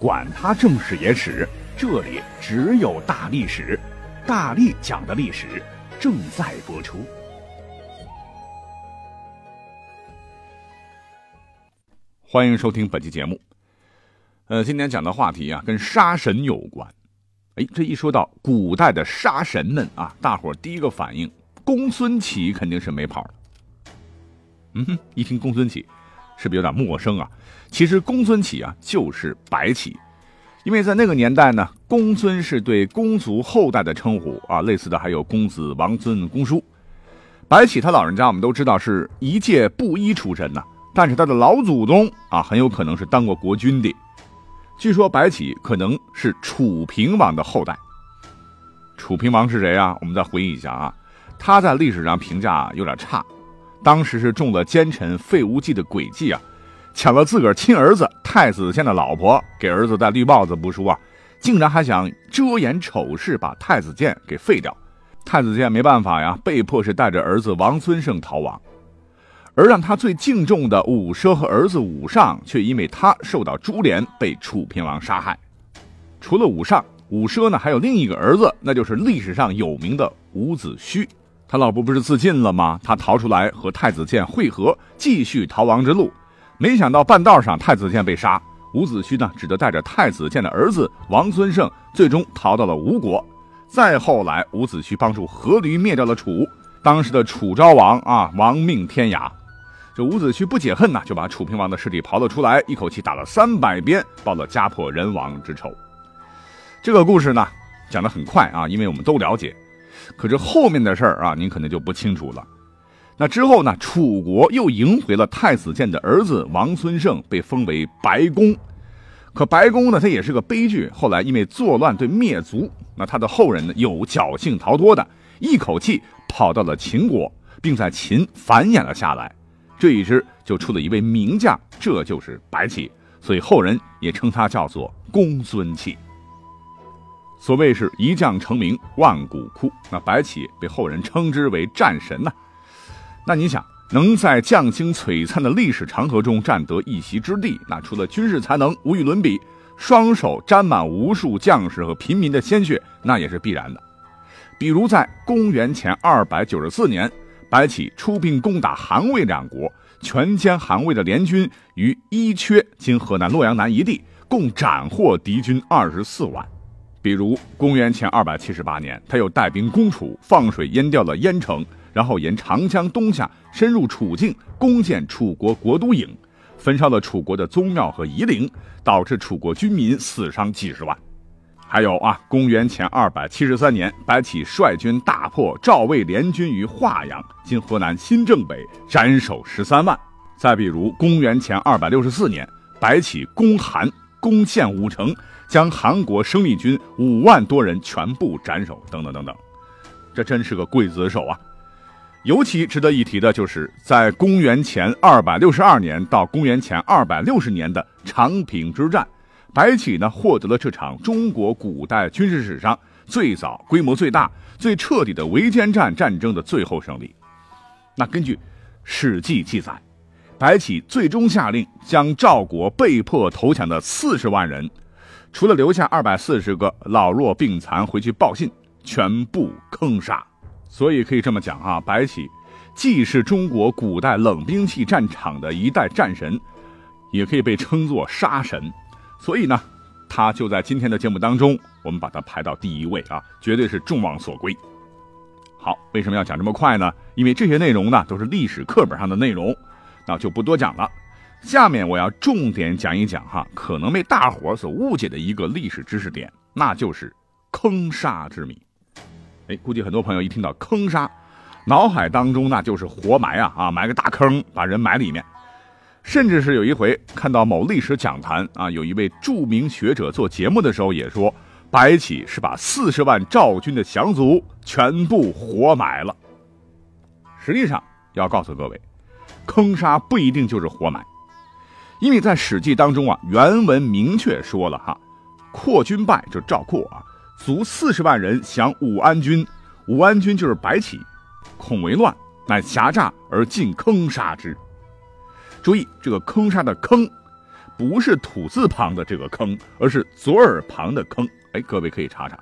管他正史野史。这里只有大历史，大力讲的历史正在播出。欢迎收听本期节目。呃，今天讲的话题啊，跟杀神有关。哎，这一说到古代的杀神们啊，大伙第一个反应，公孙启肯定是没跑了。嗯哼，一听公孙启，是不是有点陌生啊？其实公孙启啊，就是白起。因为在那个年代呢，公孙是对公族后代的称呼啊，类似的还有公子、王孙、公叔。白起他老人家我们都知道是一介布衣出身呐，但是他的老祖宗啊很有可能是当过国君的。据说白起可能是楚平王的后代。楚平王是谁啊？我们再回忆一下啊，他在历史上评价有点差，当时是中了奸臣费无忌的诡计啊。抢了自个儿亲儿子太子建的老婆，给儿子戴绿帽子不说啊，竟然还想遮掩丑事，把太子建给废掉。太子建没办法呀，被迫是带着儿子王孙胜逃亡。而让他最敬重的武奢和儿子武尚，却因为他受到株连，被楚平王杀害。除了武尚、武奢呢，还有另一个儿子，那就是历史上有名的伍子胥。他老婆不是自尽了吗？他逃出来和太子建会合，继续逃亡之路。没想到半道上太子建被杀，伍子胥呢只得带着太子建的儿子王孙胜，最终逃到了吴国。再后来，伍子胥帮助阖闾灭掉了楚，当时的楚昭王啊亡命天涯。这伍子胥不解恨呐，就把楚平王的尸体刨了出来，一口气打了三百鞭，报了家破人亡之仇。这个故事呢讲得很快啊，因为我们都了解，可是后面的事儿啊，您可能就不清楚了。那之后呢？楚国又迎回了太子建的儿子王孙胜，被封为白公。可白公呢，他也是个悲剧。后来因为作乱被灭族，那他的后人呢，有侥幸逃脱的，一口气跑到了秦国，并在秦繁衍了下来。这一支就出了一位名将，这就是白起。所以后人也称他叫做公孙起。所谓是一将成名万骨枯，那白起被后人称之为战神呐。那你想，能在将星璀璨的历史长河中占得一席之地，那除了军事才能无与伦比，双手沾满无数将士和平民的鲜血，那也是必然的。比如在公元前二百九十四年，白起出兵攻打韩魏两国，全歼韩魏的联军于伊阙（今河南洛阳南）一地，共斩获敌军二十四万。比如公元前二百七十八年，他又带兵攻楚，放水淹掉了燕城。然后沿长江东下，深入楚境，攻建楚国国都郢，焚烧了楚国的宗庙和夷陵，导致楚国军民死伤几十万。还有啊，公元前二百七十三年，白起率军大破赵魏联军于华阳（今河南新郑北），斩首十三万。再比如，公元前二百六十四年，白起攻韩，攻陷武城，将韩国生力军五万多人全部斩首。等等等等，这真是个刽子手啊！尤其值得一提的就是，在公元前二百六十二年到公元前二百六十年的长平之战，白起呢获得了这场中国古代军事史上最早、规模最大、最彻底的围歼战战争的最后胜利。那根据《史记》记载，白起最终下令将赵国被迫投降的四十万人，除了留下二百四十个老弱病残回去报信，全部坑杀。所以可以这么讲啊，白起既是中国古代冷兵器战场的一代战神，也可以被称作杀神。所以呢，他就在今天的节目当中，我们把他排到第一位啊，绝对是众望所归。好，为什么要讲这么快呢？因为这些内容呢都是历史课本上的内容，那就不多讲了。下面我要重点讲一讲哈，可能被大伙所误解的一个历史知识点，那就是坑杀之谜。哎，估计很多朋友一听到坑杀，脑海当中那就是活埋啊啊，埋个大坑把人埋里面。甚至是有一回看到某历史讲坛啊，有一位著名学者做节目的时候也说，白起是把四十万赵军的降卒全部活埋了。实际上，要告诉各位，坑杀不一定就是活埋，因为在《史记》当中啊，原文明确说了哈，扩军败就赵括啊，卒四十万人降武安军，武安军就是白起，恐为乱，乃狭诈而进坑杀之。注意这个坑杀的坑。不是土字旁的这个坑，而是左耳旁的坑。哎，各位可以查查。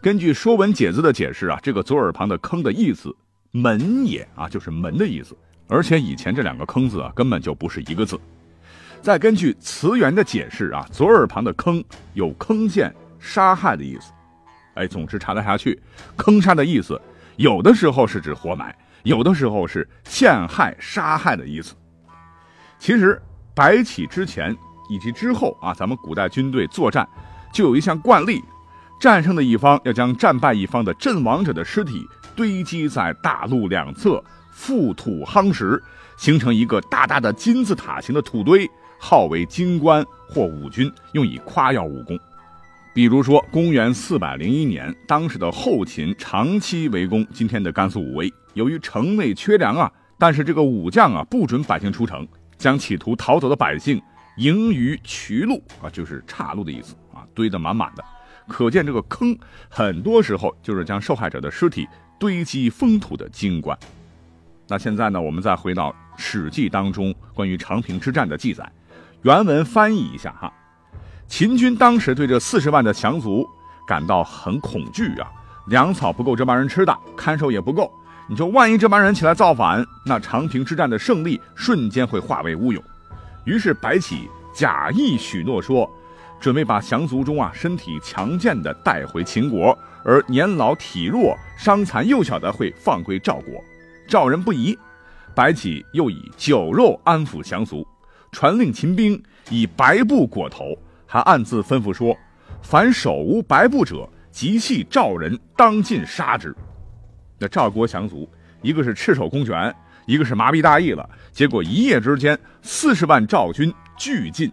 根据《说文解字》的解释啊，这个左耳旁的坑的意思，门也啊，就是门的意思。而且以前这两个坑字啊，根本就不是一个字。再根据词源的解释啊，左耳旁的坑有坑陷、杀害的意思。哎，总之查得下去，坑杀的意思，有的时候是指活埋，有的时候是陷害、杀害的意思。其实白起之前。以及之后啊，咱们古代军队作战就有一项惯例，战胜的一方要将战败一方的阵亡者的尸体堆积在大路两侧，覆土夯实，形成一个大大的金字塔形的土堆，号为金棺或武军，用以夸耀武功。比如说，公元四百零一年，当时的后秦长期围攻今天的甘肃武威，由于城内缺粮啊，但是这个武将啊不准百姓出城，将企图逃走的百姓。盈余渠路啊，就是岔路的意思啊，堆得满满的，可见这个坑很多时候就是将受害者的尸体堆积封土的金棺。那现在呢，我们再回到《史记》当中关于长平之战的记载，原文翻译一下哈。秦军当时对这四十万的降卒感到很恐惧啊，粮草不够这帮人吃的，看守也不够，你说万一这帮人起来造反，那长平之战的胜利瞬间会化为乌有。于是白起假意许诺说，准备把降卒中啊身体强健的带回秦国，而年老体弱、伤残幼小的会放归赵国。赵人不疑，白起又以酒肉安抚降卒，传令秦兵以白布裹头，还暗自吩咐说：凡手无白布者，即系赵人，当尽杀之。那赵国降卒，一个是赤手空拳。一个是麻痹大意了，结果一夜之间四十万赵军俱尽。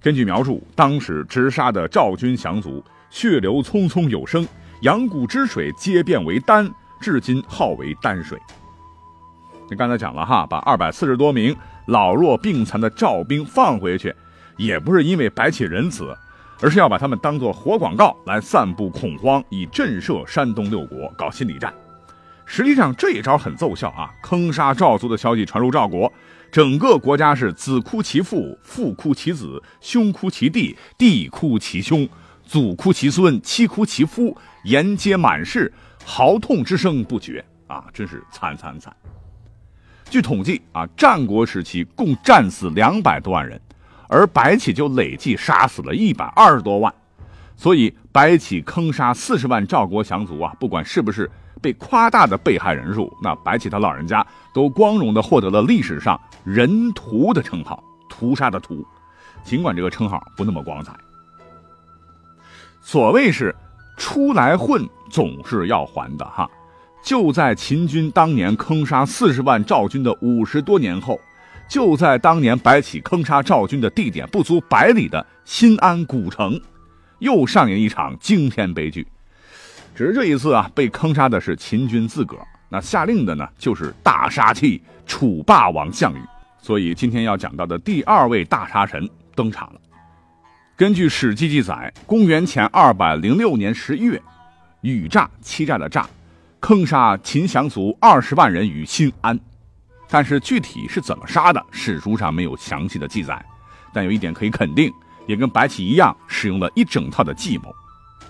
根据描述，当时直杀的赵军降卒，血流匆匆有声，阳谷之水皆变为丹，至今号为丹水。你刚才讲了哈，把二百四十多名老弱病残的赵兵放回去，也不是因为白起仁慈，而是要把他们当做活广告来散布恐慌，以震慑山东六国，搞心理战。实际上这一招很奏效啊！坑杀赵族的消息传入赵国，整个国家是子哭其父，父哭其子，兄哭其弟，弟哭其兄，祖哭其孙，妻哭其夫，沿街满是，嚎痛之声不绝啊！真是惨惨惨！据统计啊，战国时期共战死两百多万人，而白起就累计杀死了一百二十多万，所以白起坑杀四十万赵国降卒啊，不管是不是。被夸大的被害人数，那白起他老人家都光荣的获得了历史上“人屠”的称号，屠杀的屠，尽管这个称号不那么光彩。所谓是出来混，总是要还的哈。就在秦军当年坑杀四十万赵军的五十多年后，就在当年白起坑杀赵军的地点不足百里的新安古城，又上演一场惊天悲剧。只是这一次啊，被坑杀的是秦军自个儿，那下令的呢，就是大杀器楚霸王项羽。所以今天要讲到的第二位大杀神登场了。根据《史记》记载，公元前二百零六年十一月，禹诈欺诈的诈，坑杀秦降卒二十万人于新安。但是具体是怎么杀的，史书上没有详细的记载。但有一点可以肯定，也跟白起一样，使用了一整套的计谋。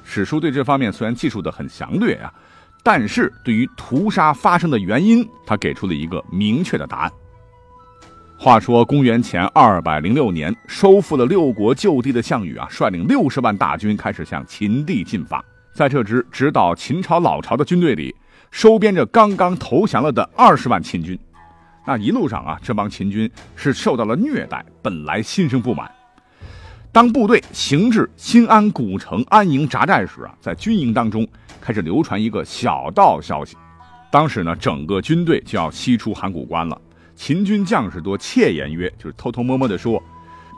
史书对这方面虽然记述的很详略啊，但是对于屠杀发生的原因，他给出了一个明确的答案。话说公元前二百零六年，收复了六国旧地的项羽啊，率领六十万大军开始向秦地进发。在这支直捣秦朝老巢的军队里，收编着刚刚投降了的二十万秦军。那一路上啊，这帮秦军是受到了虐待，本来心生不满。当部队行至新安古城安营扎寨时啊，在军营当中开始流传一个小道消息。当时呢，整个军队就要西出函谷关了。秦军将士多窃言曰，就是偷偷摸摸的说，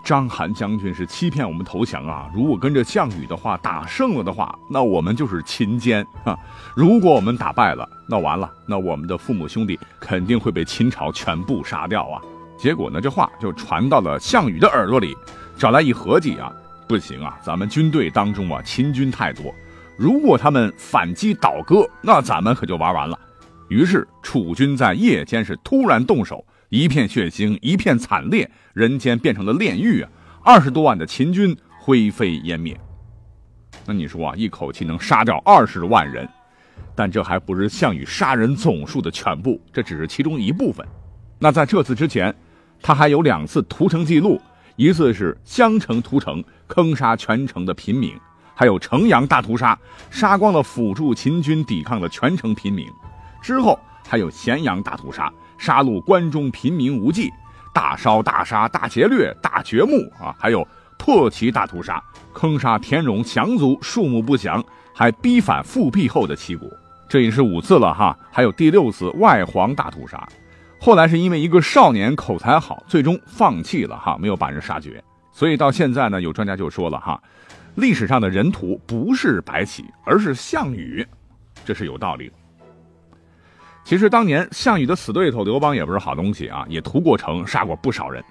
章邯将军是欺骗我们投降啊！如果跟着项羽的话，打胜了的话，那我们就是秦奸啊！如果我们打败了，那完了，那我们的父母兄弟肯定会被秦朝全部杀掉啊！结果呢，这话就传到了项羽的耳朵里，找来一合计啊，不行啊，咱们军队当中啊，秦军太多，如果他们反击倒戈，那咱们可就玩完了。于是楚军在夜间是突然动手。一片血腥，一片惨烈，人间变成了炼狱啊！二十多万的秦军灰飞烟灭。那你说啊，一口气能杀掉二十万人，但这还不是项羽杀人总数的全部，这只是其中一部分。那在这次之前，他还有两次屠城记录，一次是襄城屠城，坑杀全城的平民；还有城阳大屠杀，杀光了辅助秦军抵抗的全城平民。之后还有咸阳大屠杀。杀戮关中平民无忌，大烧大杀大劫掠大掘墓啊，还有破旗大屠杀，坑杀田荣降族数目不详，还逼反复辟后的齐国，这已是五次了哈。还有第六次外黄大屠杀，后来是因为一个少年口才好，最终放弃了哈，没有把人杀绝。所以到现在呢，有专家就说了哈，历史上的人屠不是白起，而是项羽，这是有道理的。其实当年项羽的死对头刘邦也不是好东西啊，也屠过城，杀过不少人。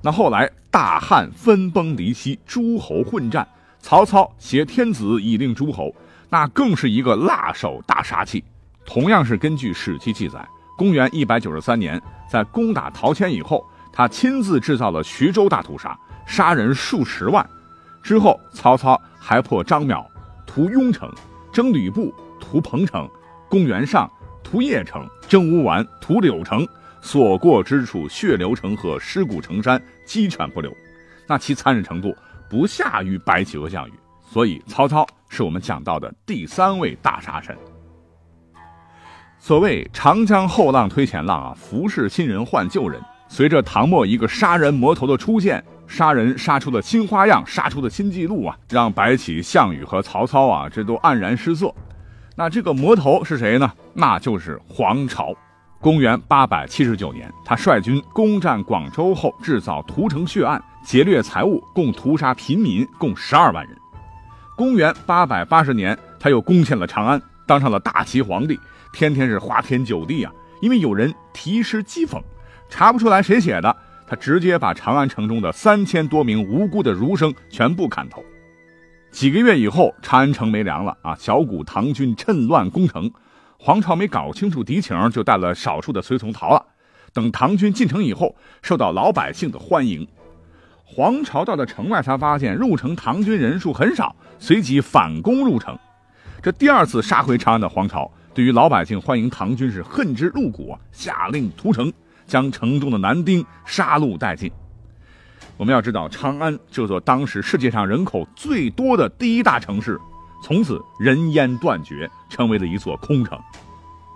那后来大汉分崩离析，诸侯混战，曹操挟天子以令诸侯，那更是一个辣手大杀器。同样是根据史记记载，公元一百九十三年，在攻打陶谦以后，他亲自制造了徐州大屠杀，杀人数十万。之后曹操还破张邈，屠雍城，征吕布，屠彭城。公元上。屠邺城、征乌丸、屠柳城，所过之处血流成河，尸骨成山，鸡犬不留。那其残忍程度不下于白起和项羽。所以曹操是我们讲到的第三位大杀神。所谓长江后浪推前浪啊，服侍新人换旧人。随着唐末一个杀人魔头的出现，杀人杀出了新花样，杀出的新纪录啊，让白起、项羽和曹操啊，这都黯然失色。那这个魔头是谁呢？那就是黄巢。公元八百七十九年，他率军攻占广州后，制造屠城血案，劫掠财物，共屠杀平民共十二万人。公元八百八十年，他又攻陷了长安，当上了大齐皇帝，天天是花天酒地啊。因为有人题诗讥讽，查不出来谁写的，他直接把长安城中的三千多名无辜的儒生全部砍头。几个月以后，长安城没粮了啊！小股唐军趁乱攻城，黄巢没搞清楚敌情，就带了少数的随从逃了。等唐军进城以后，受到老百姓的欢迎。黄巢到了城外，才发现入城唐军人数很少，随即反攻入城。这第二次杀回长安的黄巢，对于老百姓欢迎唐军是恨之入骨啊，下令屠城，将城中的男丁杀戮殆尽。我们要知道，长安这座当时世界上人口最多的第一大城市，从此人烟断绝，成为了一座空城。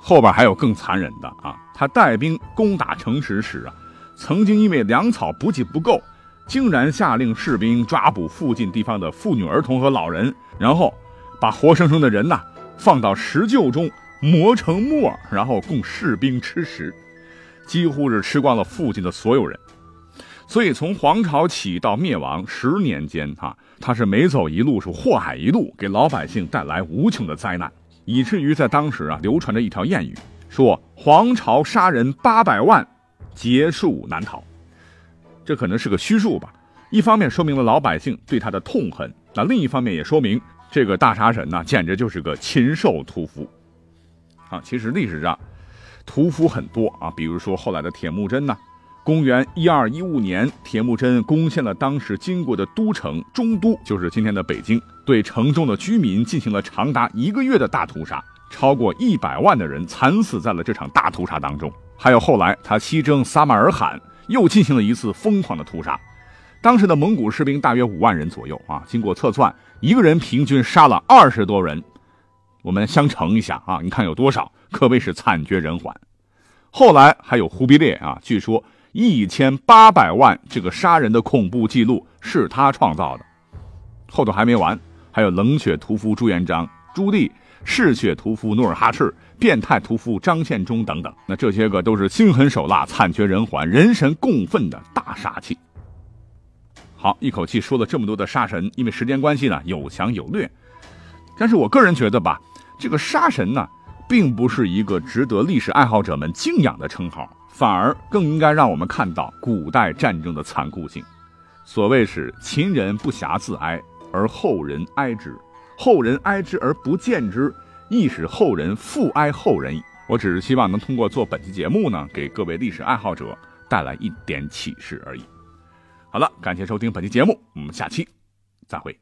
后边还有更残忍的啊！他带兵攻打城池时啊，曾经因为粮草补给不够，竟然下令士兵抓捕附近地方的妇女、儿童和老人，然后把活生生的人呐放到石臼中磨成沫，然后供士兵吃食，几乎是吃光了附近的所有人。所以，从黄巢起到灭亡十年间，哈，他是每走一路是祸海一路，给老百姓带来无穷的灾难，以至于在当时啊，流传着一条谚语，说黄巢杀人八百万，劫数难逃。这可能是个虚数吧。一方面说明了老百姓对他的痛恨，那另一方面也说明这个大杀神呢，简直就是个禽兽屠夫。啊，其实历史上屠夫很多啊，比如说后来的铁木真呐。公元一二一五年，铁木真攻陷了当时经过的都城中都，就是今天的北京，对城中的居民进行了长达一个月的大屠杀，超过一百万的人惨死在了这场大屠杀当中。还有后来他西征撒马尔罕，又进行了一次疯狂的屠杀，当时的蒙古士兵大约五万人左右啊，经过测算，一个人平均杀了二十多人，我们相乘一下啊，你看有多少，可谓是惨绝人寰。后来还有忽必烈啊，据说。一千八百万，这个杀人的恐怖记录是他创造的。后头还没完，还有冷血屠夫朱元璋、朱棣，嗜血屠夫努尔哈赤，变态屠夫张献忠等等。那这些个都是心狠手辣、惨绝人寰、人神共愤的大杀器。好，一口气说了这么多的杀神，因为时间关系呢，有强有略。但是我个人觉得吧，这个杀神呢，并不是一个值得历史爱好者们敬仰的称号，反而更应该让我们看到古代战争的残酷性。所谓是秦人不暇自哀，而后人哀之；后人哀之而不见之，亦使后人复哀后人矣。我只是希望能通过做本期节目呢，给各位历史爱好者带来一点启示而已。好了，感谢收听本期节目，我们下期再会。